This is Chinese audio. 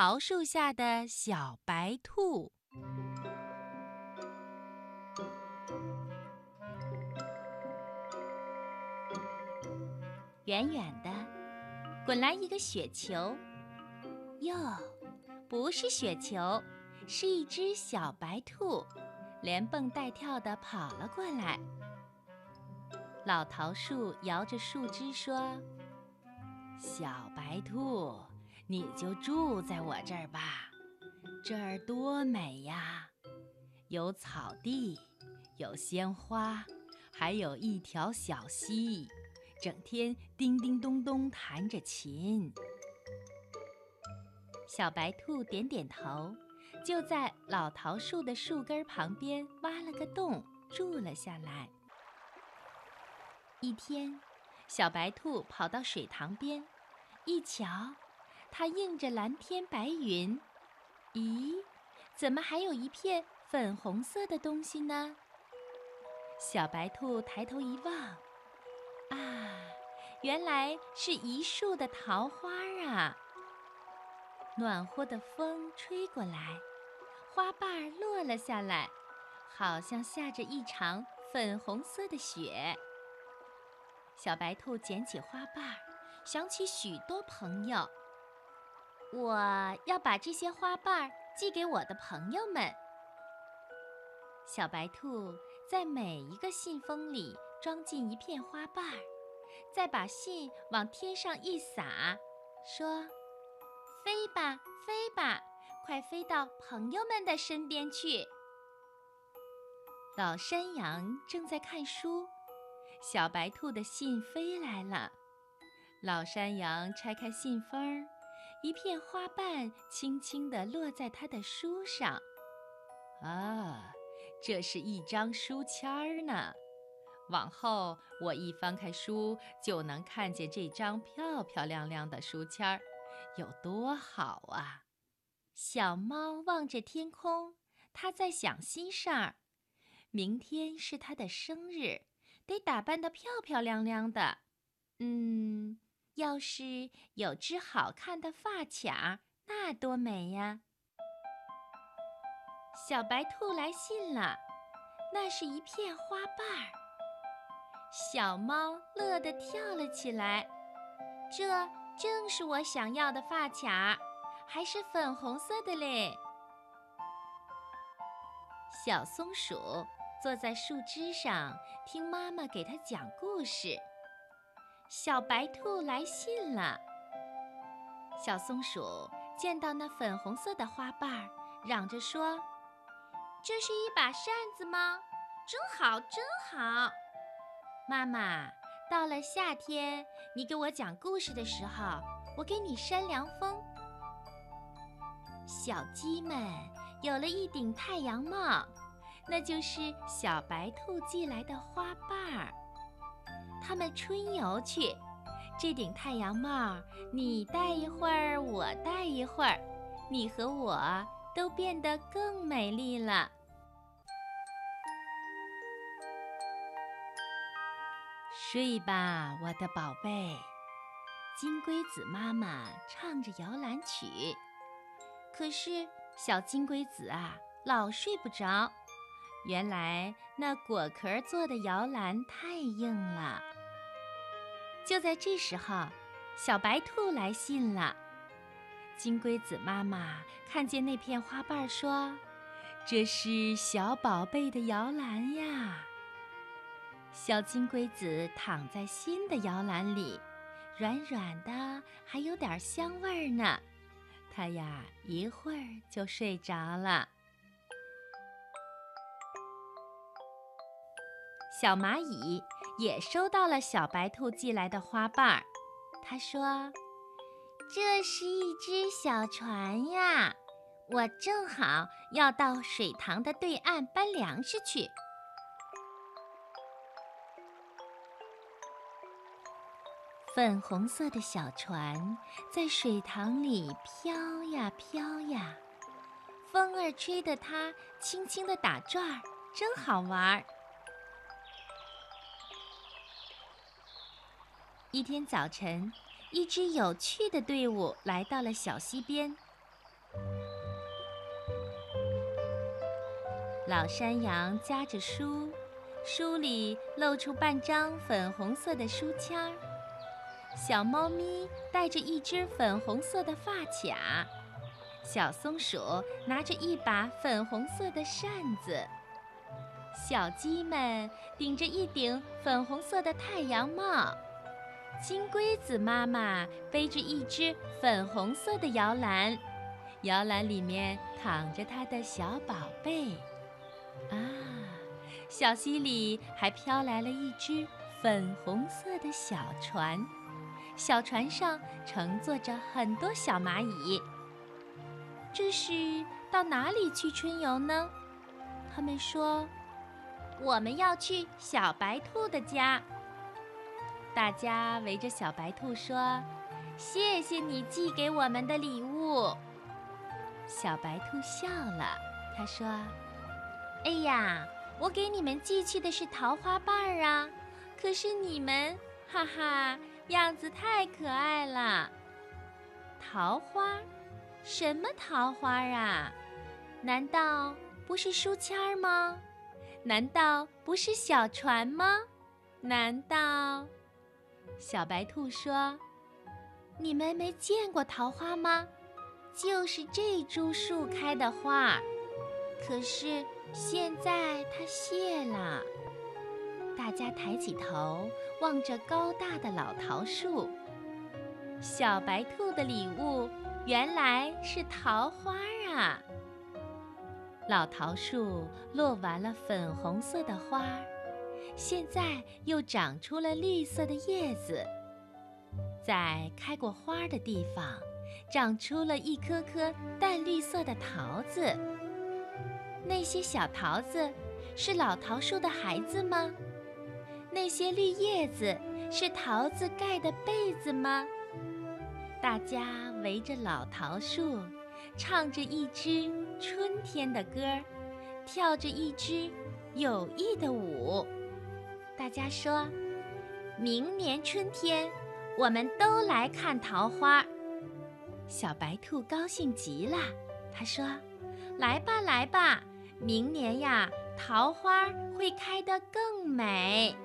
桃树下的小白兔。远远的，滚来一个雪球。哟，不是雪球，是一只小白兔，连蹦带跳的跑了过来。老桃树摇着树枝说：“小白兔，你就住在我这儿吧，这儿多美呀！有草地，有鲜花，还有一条小溪，整天叮叮咚咚弹着琴。”小白兔点点头，就在老桃树的树根旁边挖了个洞，住了下来。一天，小白兔跑到水塘边，一瞧，它映着蓝天白云。咦，怎么还有一片粉红色的东西呢？小白兔抬头一望，啊，原来是一树的桃花啊！暖和的风吹过来，花瓣落了下来，好像下着一场粉红色的雪。小白兔捡起花瓣，想起许多朋友。我要把这些花瓣寄给我的朋友们。小白兔在每一个信封里装进一片花瓣，再把信往天上一撒，说：“飞吧，飞吧，快飞到朋友们的身边去。”老山羊正在看书。小白兔的信飞来了，老山羊拆开信封儿，一片花瓣轻轻地落在他的书上。啊，这是一张书签儿呢！往后我一翻开书，就能看见这张漂漂亮亮的书签儿，有多好啊！小猫望着天空，它在想心事儿。明天是它的生日。得打扮得漂漂亮亮的，嗯，要是有只好看的发卡，那多美呀！小白兔来信了，那是一片花瓣儿。小猫乐得跳了起来，这正是我想要的发卡，还是粉红色的嘞！小松鼠。坐在树枝上听妈妈给它讲故事。小白兔来信了。小松鼠见到那粉红色的花瓣儿，嚷着说：“这是一把扇子吗？真好，真好！”妈妈，到了夏天，你给我讲故事的时候，我给你扇凉风。小鸡们有了一顶太阳帽。那就是小白兔寄来的花瓣儿。他们春游去，这顶太阳帽，你戴一会儿，我戴一会儿，你和我都变得更美丽了。睡吧，我的宝贝。金龟子妈妈唱着摇篮曲，可是小金龟子啊，老睡不着。原来那果壳做的摇篮太硬了。就在这时候，小白兔来信了。金龟子妈妈看见那片花瓣，说：“这是小宝贝的摇篮呀。”小金龟子躺在新的摇篮里，软软的，还有点香味儿呢。它呀，一会儿就睡着了。小蚂蚁也收到了小白兔寄来的花瓣儿，他说：“这是一只小船呀，我正好要到水塘的对岸搬粮食去。”粉红色的小船在水塘里飘呀飘呀，风儿吹得它轻轻的打转儿，真好玩儿。一天早晨，一支有趣的队伍来到了小溪边。老山羊夹着书，书里露出半张粉红色的书签儿。小猫咪戴着一只粉红色的发卡，小松鼠拿着一把粉红色的扇子，小鸡们顶着一顶粉红色的太阳帽，金龟子妈妈背着一只粉红色的摇篮，摇篮里面躺着它的小宝贝。啊，小溪里还飘来了一只粉红色的小船。小船上乘坐着很多小蚂蚁。这是到哪里去春游呢？他们说：“我们要去小白兔的家。”大家围着小白兔说：“谢谢你寄给我们的礼物。”小白兔笑了，他说：“哎呀，我给你们寄去的是桃花瓣儿啊，可是你们，哈哈。”样子太可爱了，桃花，什么桃花啊？难道不是书签儿吗？难道不是小船吗？难道？小白兔说：“你们没见过桃花吗？就是这株树开的花，可是现在它谢了。”大家抬起头，望着高大的老桃树。小白兔的礼物原来是桃花啊！老桃树落完了粉红色的花，现在又长出了绿色的叶子。在开过花的地方，长出了一颗颗淡绿色的桃子。那些小桃子是老桃树的孩子吗？那些绿叶子是桃子盖的被子吗？大家围着老桃树，唱着一支春天的歌，跳着一支有意的舞。大家说：“明年春天，我们都来看桃花。”小白兔高兴极了，它说：“来吧，来吧，明年呀，桃花会开得更美。”